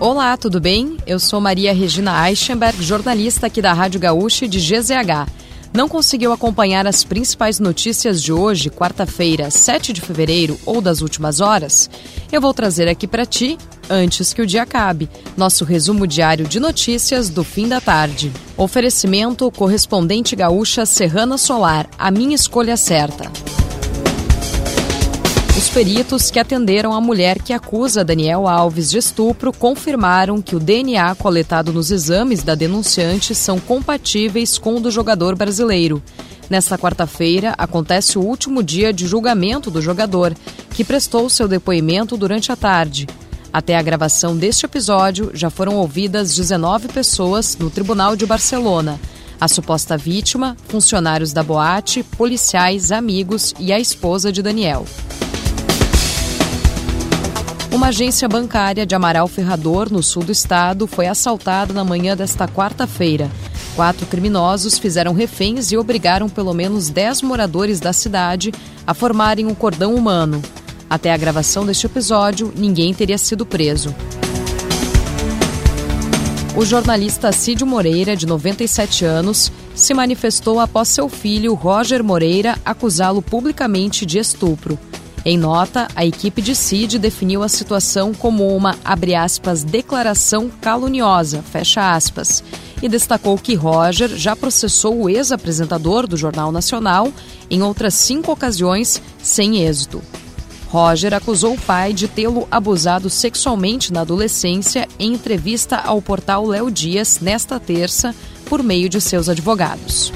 Olá, tudo bem? Eu sou Maria Regina Eichenberg, jornalista aqui da Rádio Gaúcha de GZH. Não conseguiu acompanhar as principais notícias de hoje, quarta-feira, 7 de fevereiro ou das últimas horas? Eu vou trazer aqui para ti, antes que o dia acabe, nosso resumo diário de notícias do fim da tarde. Oferecimento correspondente gaúcha Serrana Solar, a minha escolha certa. Os peritos que atenderam a mulher que acusa Daniel Alves de estupro confirmaram que o DNA coletado nos exames da denunciante são compatíveis com o do jogador brasileiro. Nesta quarta-feira, acontece o último dia de julgamento do jogador, que prestou seu depoimento durante a tarde. Até a gravação deste episódio, já foram ouvidas 19 pessoas no Tribunal de Barcelona. A suposta vítima, funcionários da boate, policiais, amigos e a esposa de Daniel. Uma agência bancária de Amaral Ferrador, no sul do estado, foi assaltada na manhã desta quarta-feira. Quatro criminosos fizeram reféns e obrigaram pelo menos dez moradores da cidade a formarem um cordão humano. Até a gravação deste episódio, ninguém teria sido preso. O jornalista Cídio Moreira, de 97 anos, se manifestou após seu filho, Roger Moreira, acusá-lo publicamente de estupro. Em nota, a equipe de CID definiu a situação como uma, abre aspas, declaração caluniosa, fecha aspas, e destacou que Roger já processou o ex-apresentador do Jornal Nacional em outras cinco ocasiões, sem êxito. Roger acusou o pai de tê-lo abusado sexualmente na adolescência em entrevista ao portal Léo Dias nesta terça, por meio de seus advogados.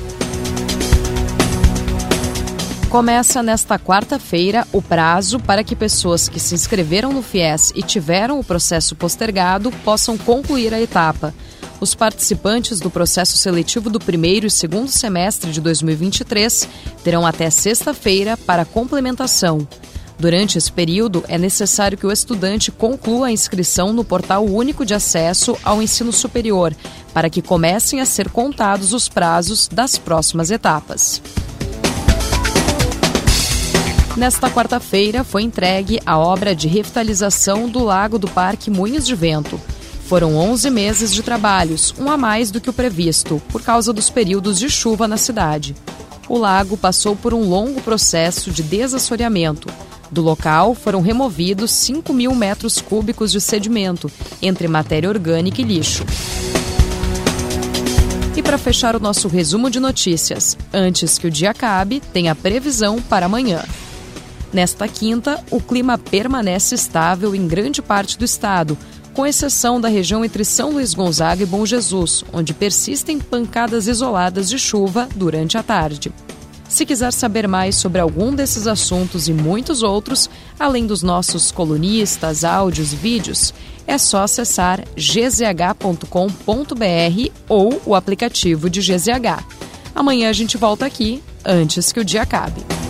Começa nesta quarta-feira o prazo para que pessoas que se inscreveram no FIES e tiveram o processo postergado possam concluir a etapa. Os participantes do processo seletivo do primeiro e segundo semestre de 2023 terão até sexta-feira para complementação. Durante esse período, é necessário que o estudante conclua a inscrição no Portal Único de Acesso ao Ensino Superior, para que comecem a ser contados os prazos das próximas etapas. Nesta quarta-feira foi entregue a obra de revitalização do Lago do Parque Moinhos de Vento. Foram 11 meses de trabalhos, um a mais do que o previsto, por causa dos períodos de chuva na cidade. O lago passou por um longo processo de desassoreamento. Do local foram removidos 5 mil metros cúbicos de sedimento, entre matéria orgânica e lixo. E para fechar o nosso resumo de notícias, antes que o dia acabe, tem a previsão para amanhã. Nesta quinta, o clima permanece estável em grande parte do estado, com exceção da região entre São Luís Gonzaga e Bom Jesus, onde persistem pancadas isoladas de chuva durante a tarde. Se quiser saber mais sobre algum desses assuntos e muitos outros, além dos nossos colunistas, áudios e vídeos, é só acessar gzh.com.br ou o aplicativo de GZH. Amanhã a gente volta aqui antes que o dia acabe.